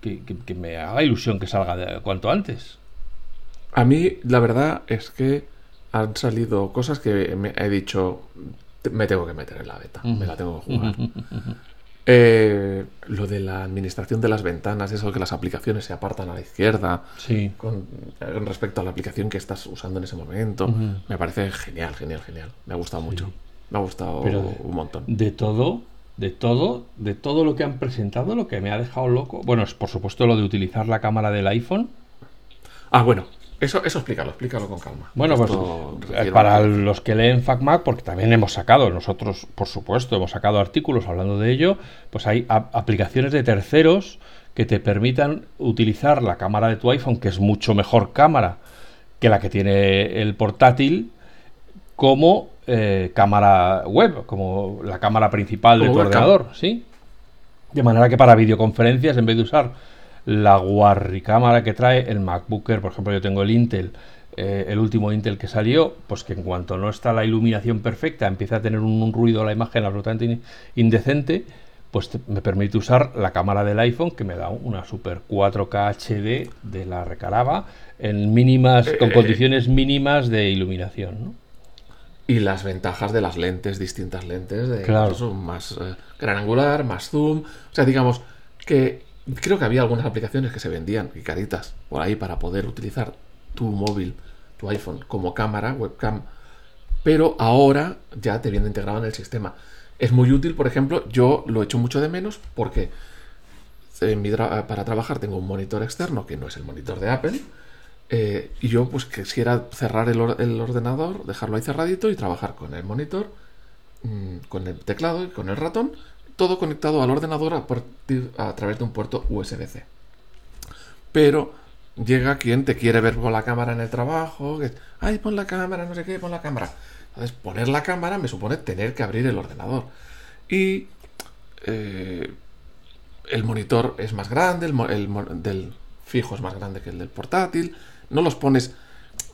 que, que- que me haga ilusión que salga de- cuanto antes. A mí, la verdad es que han salido cosas que me he dicho. "Te- Me tengo que meter en la beta, me la tengo que jugar. Eh, lo de la administración de las ventanas, eso que las aplicaciones se apartan a la izquierda, Sí. con, con respecto a la aplicación que estás usando en ese momento, me parece genial, genial, genial. Me ha gustado mucho. Me ha gustado Pero- un montón. de todo, de todo, de todo lo que han presentado, lo que me ha dejado loco. Bueno, es por supuesto lo de utilizar la cámara del iPhone. Ah, bueno, eso, eso explícalo, explícalo con calma. Bueno, pues eh, para los que leen FacMac, porque también hemos sacado, nosotros, por supuesto, hemos sacado artículos hablando de ello, pues hay aplicaciones de terceros que te permitan utilizar la cámara de tu iPhone, que es mucho mejor cámara que la que tiene el portátil, como eh, cámara web, como la cámara principal de tu ordenador, ¿sí? De manera que para videoconferencias, en vez de usar la guarricámara que trae el MacBook Air, por ejemplo, yo tengo el Intel, eh, el último Intel que salió, pues que en cuanto no está la iluminación perfecta, empieza a tener un, un ruido la imagen absolutamente in- indecente, pues te- me permite usar la cámara del iPhone que me da una super 4K HD de la recaraba en mínimas, con Eh, condiciones mínimas de iluminación. ¿no? Y las ventajas de las lentes, distintas lentes, de Claro. más eh, gran angular, más zoom. O sea, digamos que creo que había algunas aplicaciones que se vendían, y caritas, por ahí para poder utilizar tu móvil, tu iPhone, como cámara, webcam. Pero ahora ya te viene integrado en el sistema. Es muy útil, por ejemplo, yo lo echo mucho de menos porque para trabajar tengo un monitor externo que no es el monitor de Apple. eh, y yo pues quisiera cerrar el ordenador, dejarlo ahí cerradito y trabajar con el monitor, mm, con el teclado y con el ratón, todo conectado al ordenador a, través de un puerto USB-C. Pero llega quien te quiere ver con la cámara en el trabajo, ay, pon la cámara, no sé qué, pon la cámara. Entonces, poner la cámara me supone tener que abrir el ordenador. Y eh, el monitor es más grande, el, fijo es más grande que el del portátil, no los pones,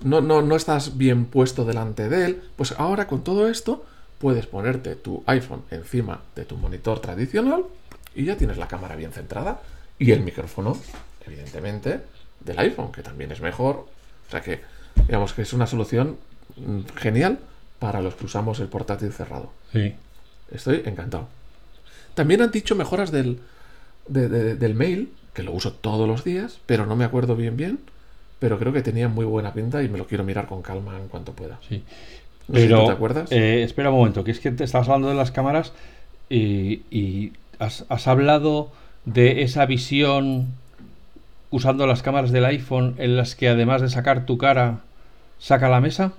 no estás bien puesto delante de él, pues ahora con todo esto puedes ponerte tu iPhone encima de tu monitor tradicional y ya tienes la cámara bien centrada y el micrófono, evidentemente, del iPhone, que también es mejor. O sea que, digamos que es una solución mm, genial para los que usamos el portátil cerrado. Sí. Estoy encantado. También han dicho mejoras del, de- de- del mail, que lo uso todos los días, pero no me acuerdo bien bien. Pero creo que tenía muy buena pinta y me lo quiero mirar con calma en cuanto pueda. Sí. Pero, te acuerdas. eh, espera un momento, que es que te estabas hablando de las cámaras y, y has, has hablado de esa visión usando las cámaras del iPhone en las que además de sacar tu cara, saca la mesa.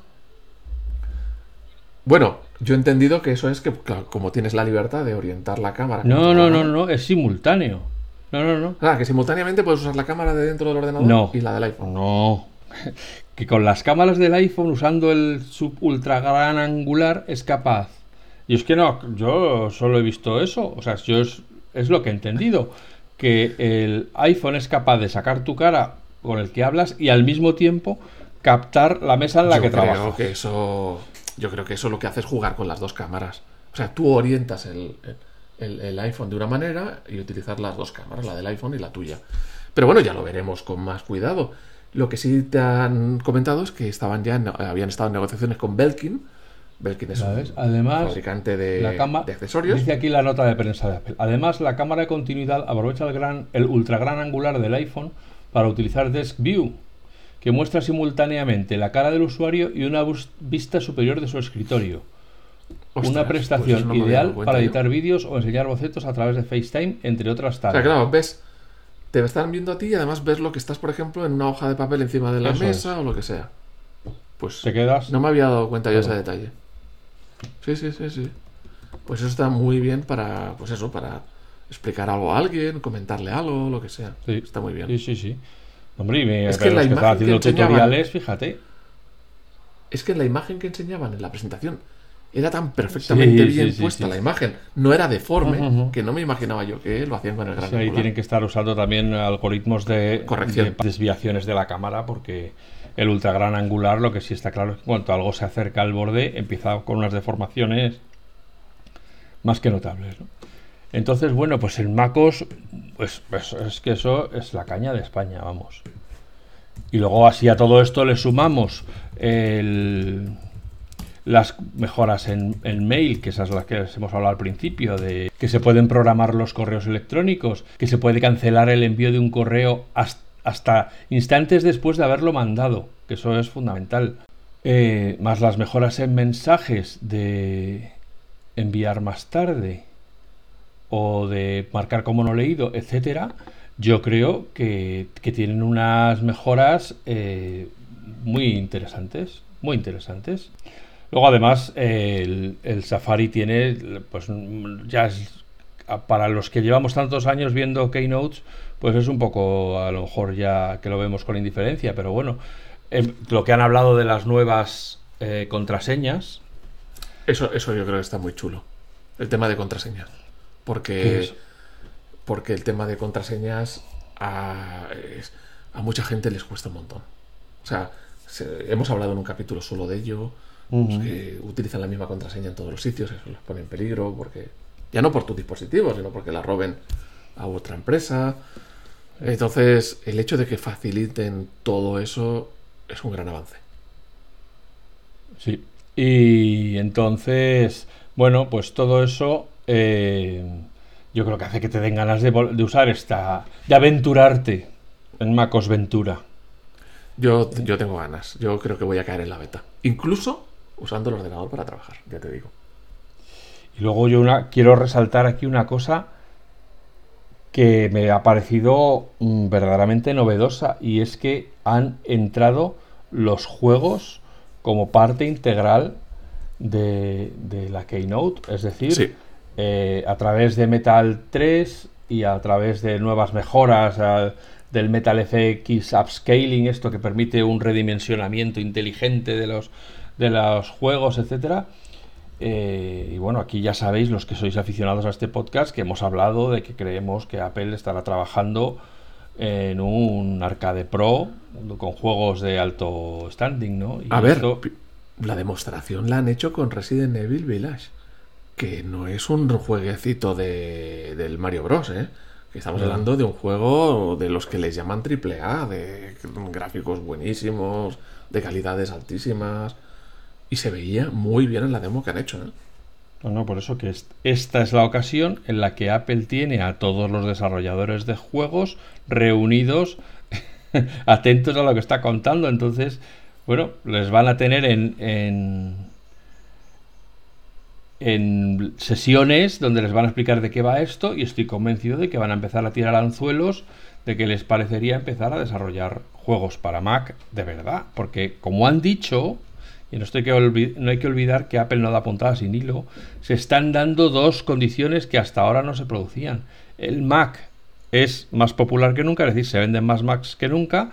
Bueno, yo he entendido que eso es que, claro, como tienes la libertad de orientar la cámara. No, no, no, no, es simultáneo. No, no, no. Ah, que simultáneamente puedes usar la cámara de dentro del ordenador No. y la del iPhone. No. Que con las cámaras del iPhone, usando el sub ultra gran angular, es capaz. Y es que no, yo solo he visto eso. O sea, yo es, es lo que he entendido. Que el iPhone es capaz de sacar tu cara con el que hablas y al mismo tiempo captar la mesa en la yo que creo trabajas. que eso. Yo creo que eso lo que hace es jugar con las dos cámaras. O sea, tú orientas el, el- el iPhone de una manera y utilizar las dos cámaras, la del iPhone y la tuya. Pero bueno, ya lo veremos con más cuidado. Lo que sí te han comentado es que estaban ya en- habían estado en negociaciones con Belkin. Belkin es un Además, fabricante de, la cama- de accesorios. Dice aquí la nota de prensa de Apple. Además, la cámara de continuidad aprovecha el gran, el ultra gran angular del iPhone para utilizar Desk View, que muestra simultáneamente la cara del usuario y una vista superior de su escritorio. Ostras, una pues prestación no ideal para editar vídeos o enseñar bocetos a través de FaceTime, entre otras O sea, tareas. claro, ves, te están viendo a ti y además ves lo que estás, por ejemplo, en una hoja de papel encima de la Eso mesa o lo que sea. Pues Te quedas. no me había dado cuenta yo Claro. ese detalle. Sí, sí, sí, sí. Pues eso está muy bien para, pues eso, para explicar algo a alguien, comentarle algo, lo que sea. Sí. Está muy bien. Sí, sí, sí. Hombre, y me, Es que pero la los que imagen que haciendo tutoriales, fíjate. Es que la imagen que enseñaban en la presentación era tan perfectamente Sí, bien sí, puesta sí. la imagen. No era deforme, que no me imaginaba yo que lo hacían con el gran Sí, ahí tienen que estar usando también algoritmos de, Corrección. de desviaciones de la cámara porque el ultra gran angular lo que sí está claro es que cuando algo se acerca al borde empieza con unas deformaciones más que notables. ¿no? Entonces, bueno, pues el MacOS, pues, pues es que eso es la caña de España, vamos. Y luego así a todo esto le sumamos el- las mejoras en, en mail, que esas las que hemos hablado al principio, de que se pueden programar los correos electrónicos, que se puede cancelar el envío de un correo hasta, instantes después de haberlo mandado, que eso es fundamental. Eh, más las mejoras en mensajes de enviar más tarde o de marcar como no leído, etcétera, yo creo que, que tienen unas mejoras eh, muy interesantes, muy interesantes. Luego, además, eh, el, el Safari tiene, pues ya es, para los que llevamos tantos años viendo Keynotes, pues es un poco, a lo mejor ya que lo vemos con indiferencia, pero bueno, em, lo que han hablado de las nuevas eh, contraseñas, Eso, eso yo creo que está muy chulo. El tema de contraseñas. ¿Qué Porque, porque el tema de contraseñas a, a mucha gente les cuesta un montón. O sea, se- hemos hablado en un capítulo solo de ello. Pues que utilizan la misma contraseña en todos los sitios, eso les pone en peligro porque Ya no por tu dispositivo, sino porque la roben a otra empresa. Entonces, el hecho de que faciliten todo eso es un gran avance. Sí. Y entonces, bueno, pues todo eso eh, yo creo que hace que te den ganas de, de usar esta, de aventurarte en MacOS Ventura. Yo, yo tengo ganas. Yo creo que voy a caer en la beta. Incluso usando el ordenador para trabajar, ya te digo. Y luego yo una, quiero resaltar aquí una cosa que me ha parecido mm, verdaderamente novedosa y es que han entrado los juegos como parte integral de, de la Keynote, es decir, Sí. eh, a través de Metal 3 y a través de nuevas mejoras del Metal FX Upscaling, esto que permite un redimensionamiento inteligente de los, de los juegos, etcétera. Eh, y bueno, aquí ya sabéis, los que sois aficionados a este podcast, que hemos hablado de que creemos que Apple estará trabajando en un arcade pro con juegos de alto standing, ¿no? Y A ver, esto- la demostración la han hecho con Resident Evil Village. Que no es un jueguecito de, del Mario Bros, ¿eh? Que estamos hablando de un juego de los que les llaman AAA, de gráficos buenísimos, de calidades altísimas. Y se veía muy bien en la demo que han hecho, ¿eh? No, no, por eso que est- esta es la ocasión en la que Apple tiene a todos los desarrolladores de juegos reunidos, atentos a lo que está contando. Entonces, bueno, les van a tener en, en, en sesiones donde les van a explicar de qué va esto y estoy convencido de que van a empezar a tirar anzuelos de que les parecería empezar a desarrollar juegos para Mac de verdad. Porque como han dicho, y no, hay que olvidar que Apple no da puntadas sin hilo, se están dando dos condiciones que hasta ahora no se producían. El Mac es más popular que nunca, es decir, se venden más Macs que nunca.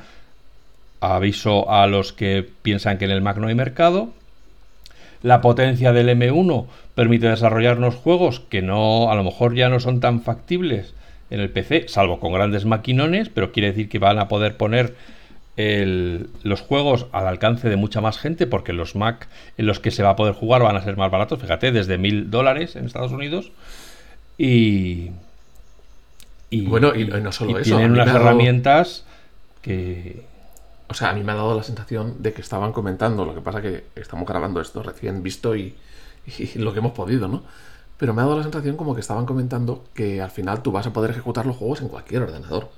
Aviso a los que piensan que en el Mac no hay mercado. La potencia del M1 permite desarrollar unos juegos que no, a lo mejor ya no son tan factibles en el PC, salvo con grandes maquinones, pero quiere decir que van a poder poner el- los juegos al alcance de mucha más gente, porque los Mac en los que se va a poder jugar van a ser más baratos, fíjate, desde mil dólares en Estados Unidos. Y. y- Bueno, y no solo y eso, Tienen unas dado- herramientas que. O sea, a mí me ha dado la sensación de que estaban comentando, lo que pasa que estamos grabando esto recién visto y, y lo que hemos podido, ¿no? Pero me ha dado la sensación como que estaban comentando que al final tú vas a poder ejecutar los juegos en cualquier ordenador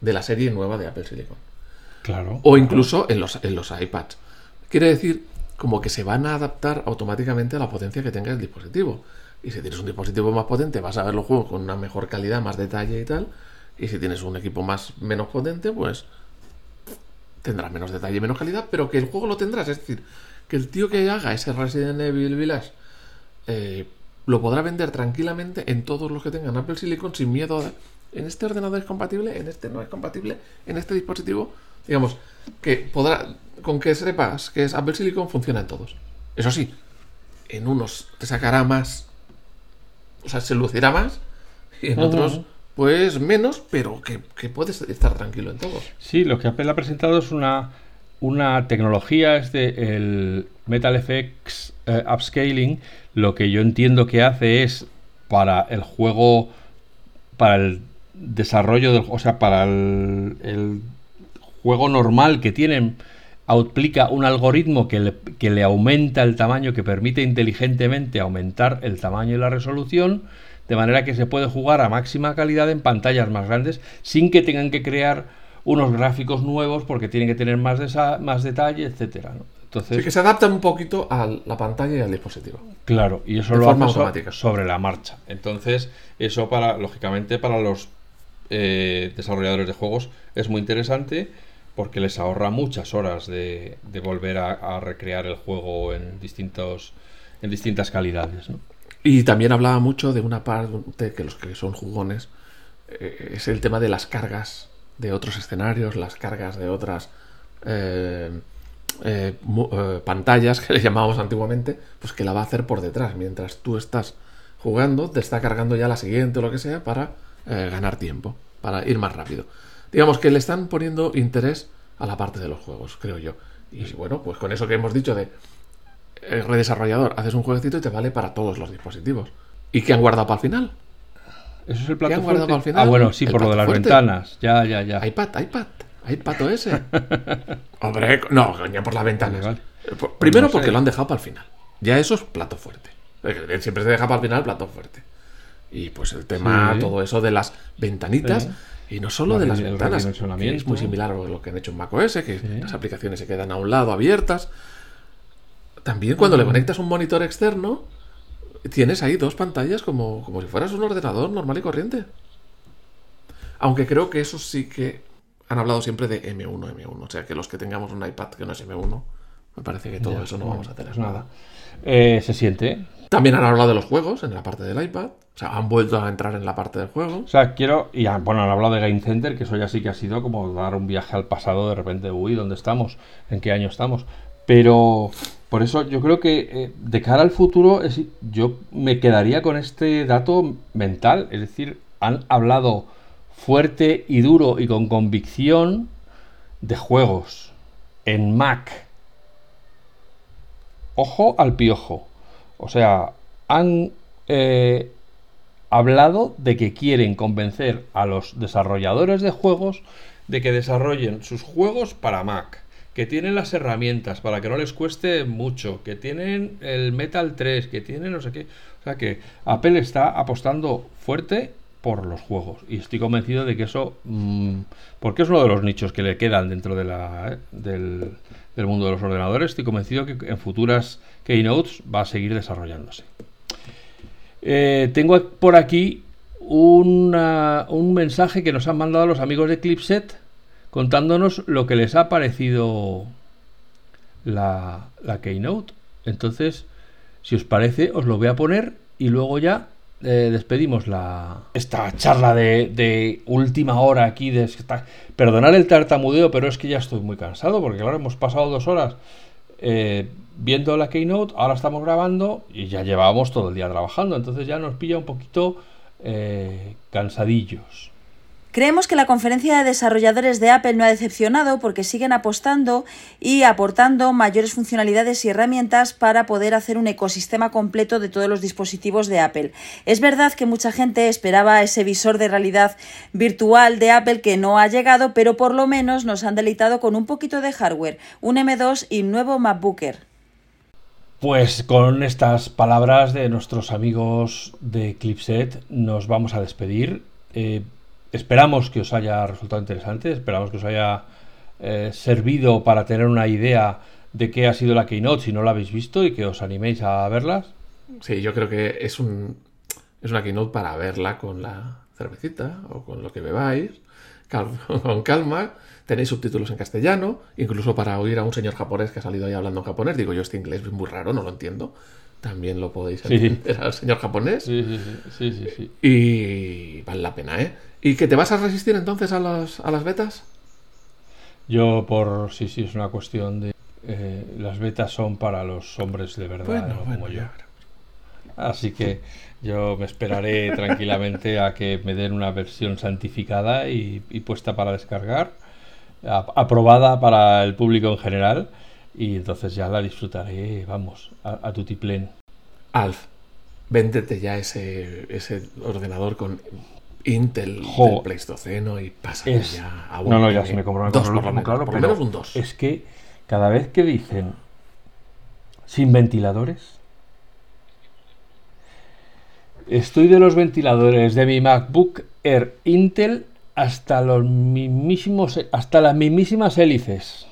de la serie nueva de Apple Silicon. Claro. O incluso en los, en los iPads. Quiere decir como que se van a adaptar automáticamente a la potencia que tenga el dispositivo. Y si tienes un dispositivo más potente, vas a ver los juegos con una mejor calidad, más detalle y tal. Y si tienes un equipo más menos potente, pues tendrás menos detalle menos calidad, pero que el juego lo tendrás. Es decir, que el tío que haga ese Resident Evil Village eh, lo podrá vender tranquilamente en todos los que tengan Apple Silicon sin miedo a... En este ordenador es compatible, en este no es compatible, en este dispositivo, digamos, que podrá, con que sepas que es Apple Silicon, funciona en todos. Eso sí, en unos te sacará más, o sea, se lucirá más, y en otros, pues menos, pero que, que puedes estar tranquilo en todos. Sí, lo que Apple ha presentado es una, una tecnología, es de el Metal FX eh, Upscaling. Lo que yo entiendo que hace es para el juego, para el desarrollo del o sea, para el, el juego normal que tienen, aplica un algoritmo que le, que le aumenta el tamaño, que permite inteligentemente aumentar el tamaño y la resolución, de manera que se puede jugar a máxima calidad en pantallas más grandes sin que tengan que crear unos gráficos nuevos porque tienen que tener más, desa- más detalle, etcétera. ¿no? Entonces, que se adapta un poquito a la pantalla y al dispositivo. Claro, y eso De lo hace sobre la marcha. Entonces, eso para, lógicamente, para los eh, desarrolladores de juegos es muy interesante porque les ahorra muchas horas de, de volver a, recrear el juego en distintos en distintas calidades. ¿no? Y también hablaba mucho de una parte que los que son jugones eh, es el tema de las cargas de otros escenarios, las cargas de otras eh, eh, eh, pantallas que le llamábamos antiguamente, pues que la va a hacer por detrás. Mientras tú estás jugando, te está cargando ya la siguiente o lo que sea para ganar tiempo, para ir más rápido. Digamos que le están poniendo interés a la parte de los juegos, creo yo. Y bueno, pues con eso que hemos dicho de el redesarrollador, haces un jueguecito y te vale para todos los dispositivos. ¿Y qué han guardado para el final? ¿Eso es el ¿Qué plato han guardado fuerte? para el final? Ah, bueno, sí, por lo de las fuerte. ventanas. Ya, ya, ya. iPad, iPad. iPad OS. Hombre, no, coño, por las ventanas. Vale, Eh, Primero No sé. porque lo han dejado para el final. Ya eso es plato fuerte. Eh, Siempre se deja para el final plato fuerte. Y pues el tema, Sí. todo eso de las ventanitas. Sí. Y no solo La de las ventanas, que es muy similar a lo que han hecho en macOS, que las aplicaciones se quedan a un lado abiertas. También cuando Mm. le conectas un monitor externo, tienes ahí dos pantallas como, como si fueras un ordenador normal y corriente. Aunque creo que eso sí que han hablado siempre de M1, M1. O sea, que los que tengamos un iPad que no es M1, me parece que todo eso no bueno, vamos a tener pues nada. Eh, se siente. También han hablado de los juegos en la parte del iPad. O sea, han vuelto a entrar en la parte del juego. O sea, quiero. Y ah, bueno, han hablado de Game Center, que eso ya sí que ha sido como dar un viaje al pasado de repente. Uy, ¿dónde estamos? ¿En qué año estamos? Pero por eso yo creo que eh, de cara al futuro, yo me quedaría con este dato mental. Es decir, han hablado fuerte y duro y con convicción de juegos en Mac. Ojo al piojo. O sea, han eh, hablado de que quieren convencer a los desarrolladores de juegos de que desarrollen sus juegos para Mac, que tienen las herramientas para que no les cueste mucho, que tienen el Metal 3, que tienen no sé qué. O sea que Apple está apostando fuerte por los juegos y estoy convencido de que eso, mm, porque es uno de los nichos que le quedan dentro de la, eh, del, del mundo de los ordenadores, estoy convencido que en futuras keynotes va a seguir desarrollándose. Eh, tengo por aquí un mensaje que nos han mandado los amigos de Clipset contándonos lo que les ha parecido la, la Keynote. Entonces, si os parece, os lo voy a poner y luego ya eh, despedimos la, esta charla de, última hora aquí. De, esta- perdonar el tartamudeo, pero es que ya estoy muy cansado porque claro, hemos pasado dos horas eh, viendo la Keynote, ahora estamos grabando y ya llevábamos todo el día trabajando, entonces ya nos pilla un poquito eh, cansadillos. Creemos que la conferencia de desarrolladores de Apple no ha decepcionado porque siguen apostando y aportando mayores funcionalidades y herramientas para poder hacer un ecosistema completo de todos los dispositivos de Apple. Es verdad que mucha gente esperaba ese visor de realidad virtual de Apple que no ha llegado, pero por lo menos nos han deleitado con un poquito de hardware, un M2 y nuevo MacBooker. Pues con estas palabras de nuestros amigos de Clipset nos vamos a despedir. Eh, esperamos que os haya resultado interesante, esperamos que os haya eh, servido para tener una idea de qué ha sido la Keynote si no la habéis visto y que os animéis a verlas. Sí, yo creo que es un es una keynote para verla con la cervecita o con lo que bebáis, cal- con calma. Tenéis subtítulos en castellano, incluso para oír a un señor japonés que ha salido ahí hablando en japonés. Digo, yo este inglés es muy raro, no lo entiendo. También lo podéis Sí. entender al señor japonés. Sí, sí, sí, sí, sí, sí. Y vale la pena, ¿eh? ¿Y que te vas a resistir entonces a, las a las betas? Yo por sí, sí, es una cuestión de... eh, las betas son para los hombres de verdad, ¿no? como yo. Así que yo me esperaré tranquilamente a que me den una versión santificada y, y puesta para descargar, a- aprobada para el público en general, y entonces ya la disfrutaré, vamos, a, a tutiplén. Alf, véndete ya ese, ese ordenador con Intel Jo. del Pleistoceno y Es- ya a No, no, ya M2 se me compró una por lo menos, claro, por pero menos un 2. Es que cada vez que dicen sin ventiladores, estoy de los ventiladores de mi MacBook Air Intel hasta los mismísimos, hasta las mismísimas hélices.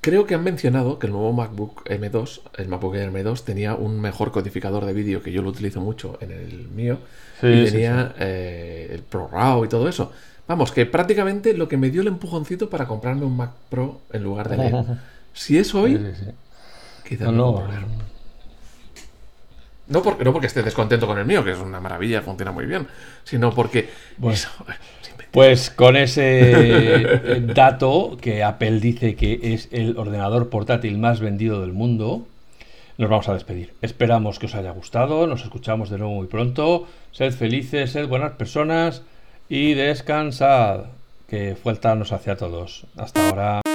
Creo que han mencionado que el nuevo MacBook M2, el MacBook Air M2, tenía un mejor codificador de vídeo que yo lo utilizo mucho en el mío. Sí, y sí, tenía eh, el ProRAW y todo eso. Vamos, que prácticamente lo que me dio el empujoncito para comprarme un Mac Pro en lugar de él. Si es hoy, Sí, sí, sí. quizá No, no, no. No porque, no porque esté descontento con el mío, que es una maravilla, funciona muy bien, sino porque... Bueno. eso. Pues con ese eh, dato que Apple dice que es el ordenador portátil más vendido del mundo, nos vamos a despedir. Esperamos que os haya gustado, nos escuchamos de nuevo muy pronto. Sed felices, sed buenas personas y descansad. Que falta nos hace a todos. Hasta ahora.